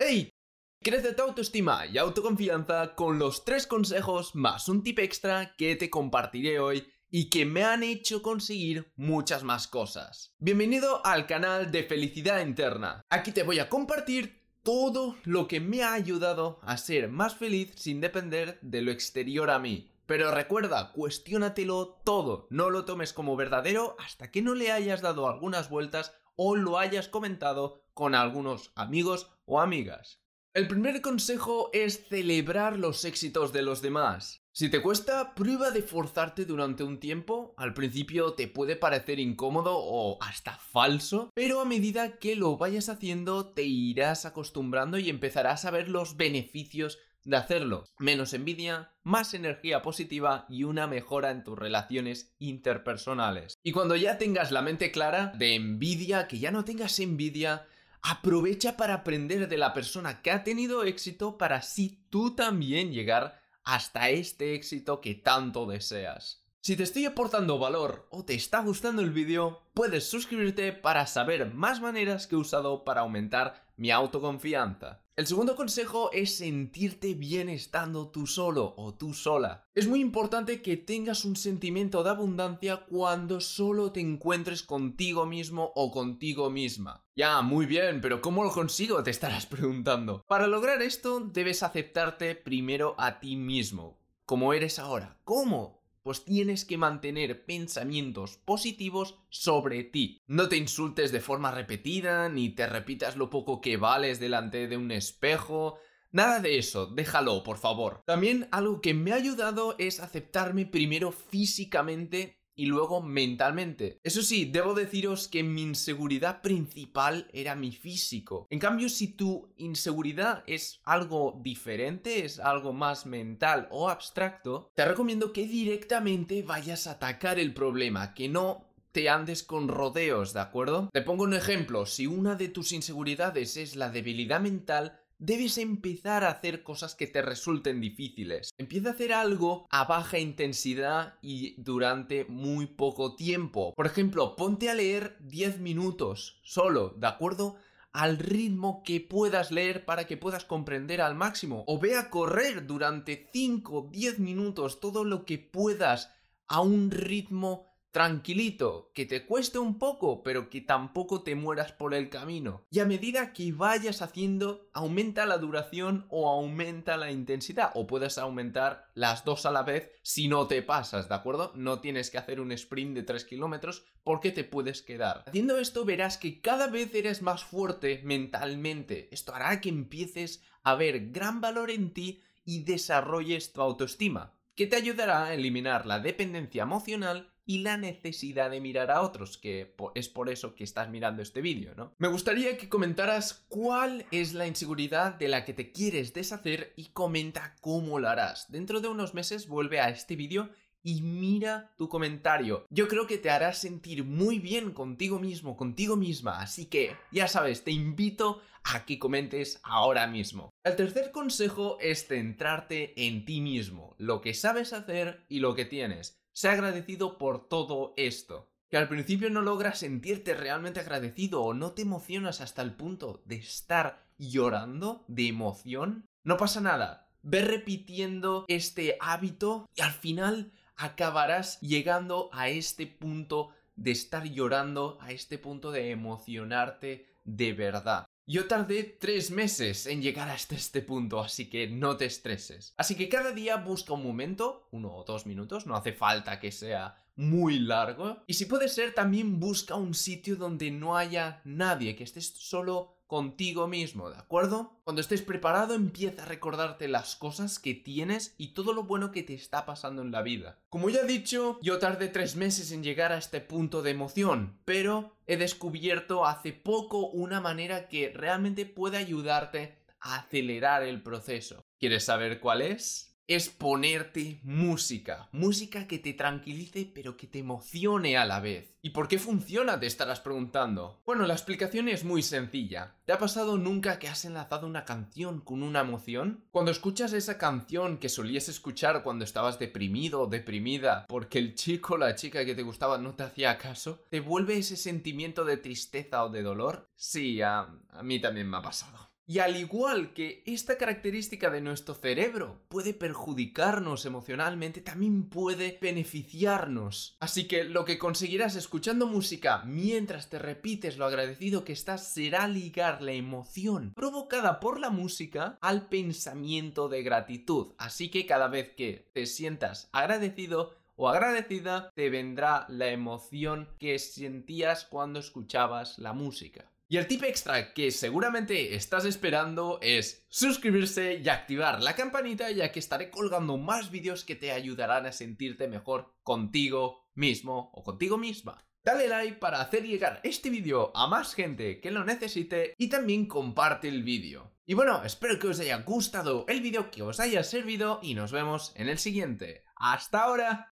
¡Hey! Crece tu autoestima y autoconfianza con los tres consejos más un tip extra que te compartiré hoy y que me han hecho conseguir muchas más cosas. Bienvenido al canal de Felicidad Interna. Aquí te voy a compartir todo lo que me ha ayudado a ser más feliz sin depender de lo exterior a mí. Pero recuerda, cuestiónatelo todo, no lo tomes como verdadero hasta que no le hayas dado algunas vueltas o lo hayas comentado con algunos amigos o amigas. El primer consejo es celebrar los éxitos de los demás. Si te cuesta, prueba de forzarte durante un tiempo. Al principio te puede parecer incómodo o hasta falso, pero a medida que lo vayas haciendo te irás acostumbrando y empezarás a ver los beneficios de hacerlo. Menos envidia, más energía positiva y una mejora en tus relaciones interpersonales. Y cuando ya tengas la mente clara de envidia, que ya no tengas envidia, Aprovecha para aprender de la persona que ha tenido éxito para así tú también llegar hasta este éxito que tanto deseas. Si te estoy aportando valor o te está gustando el vídeo, puedes suscribirte para saber más maneras que he usado para aumentar mi autoconfianza. El segundo consejo es sentirte bien estando tú solo o tú sola. Es muy importante que tengas un sentimiento de abundancia cuando solo te encuentres contigo mismo o contigo misma. Ya, muy bien, pero ¿cómo lo consigo? Te estarás preguntando. Para lograr esto debes aceptarte primero a ti mismo, como eres ahora. ¿Cómo? Pues tienes que mantener pensamientos positivos sobre ti. No te insultes de forma repetida, ni te repitas lo poco que vales delante de un espejo, Nada de eso, déjalo, por favor. También algo que me ha ayudado es aceptarme primero físicamente y luego mentalmente. Eso sí, debo deciros que mi inseguridad principal era mi físico. En cambio, si tu inseguridad es algo diferente, es algo más mental o abstracto, te recomiendo que directamente vayas a atacar el problema, que no te andes con rodeos, ¿de acuerdo? Te pongo un ejemplo, si una de tus inseguridades es la debilidad mental, debes empezar a hacer cosas que te resulten difíciles. Empieza a hacer algo a baja intensidad y durante muy poco tiempo. Por ejemplo, ponte a leer 10 minutos solo, ¿de acuerdo? al ritmo que puedas leer para que puedas comprender al máximo. O ve a correr durante 5, 10 minutos, todo lo que puedas a un ritmo tranquilito, que te cueste un poco, pero que tampoco te mueras por el camino. Y a medida que vayas haciendo, aumenta la duración o aumenta la intensidad, o puedes aumentar las dos a la vez si no te pasas, ¿de acuerdo? No tienes que hacer un sprint de 3 kilómetros porque te puedes quedar. Haciendo esto verás que cada vez eres más fuerte mentalmente. Esto hará que empieces a ver gran valor en ti y desarrolles tu autoestima, que te ayudará a eliminar la dependencia emocional y la necesidad de mirar a otros, que es por eso que estás mirando este vídeo, ¿no? Me gustaría que comentaras cuál es la inseguridad de la que te quieres deshacer y comenta cómo lo harás. Dentro de unos meses vuelve a este vídeo y mira tu comentario. Yo creo que te hará sentir muy bien contigo mismo, contigo misma. Así que, ya sabes, te invito a que comentes ahora mismo. El tercer consejo es centrarte en ti mismo, lo que sabes hacer y lo que tienes. Sé agradecido por todo esto. Que al principio no logras sentirte realmente agradecido o no te emocionas hasta el punto de estar llorando de emoción. No pasa nada. Ve repitiendo este hábito y al final acabarás llegando a este punto de estar llorando, a este punto de emocionarte de verdad. Yo tardé tres meses en llegar hasta este punto, así que no te estreses. Así que cada día busca un momento, uno o dos minutos, no hace falta que sea muy largo. Y si puede ser, también busca un sitio donde no haya nadie, que estés solo contigo mismo, ¿de acuerdo? Cuando estés preparado empieza a recordarte las cosas que tienes y todo lo bueno que te está pasando en la vida. Como ya he dicho, yo tardé tres meses en llegar a este punto de emoción, pero he descubierto hace poco una manera que realmente puede ayudarte a acelerar el proceso. ¿Quieres saber cuál es? Es ponerte música. Música que te tranquilice pero que te emocione a la vez. ¿Y por qué funciona? Te estarás preguntando. Bueno, la explicación es muy sencilla. ¿Te ha pasado nunca que has enlazado una canción con una emoción? Cuando escuchas esa canción que solías escuchar cuando estabas deprimido o deprimida porque el chico o la chica que te gustaba no te hacía caso, ¿te vuelve ese sentimiento de tristeza o de dolor? Sí, a, a mí también me ha pasado. Y al igual que esta característica de nuestro cerebro puede perjudicarnos emocionalmente, también puede beneficiarnos. Así que lo que conseguirás escuchando música mientras te repites lo agradecido que estás será ligar la emoción provocada por la música al pensamiento de gratitud. Así que cada vez que te sientas agradecido, o agradecida, te vendrá la emoción que sentías cuando escuchabas la música. Y el tip extra que seguramente estás esperando es suscribirse y activar la campanita ya que estaré colgando más vídeos que te ayudarán a sentirte mejor contigo mismo o contigo misma. Dale like para hacer llegar este vídeo a más gente que lo necesite y también comparte el vídeo. Y bueno, espero que os haya gustado el vídeo, que os haya servido y nos vemos en el siguiente. ¡Hasta ahora!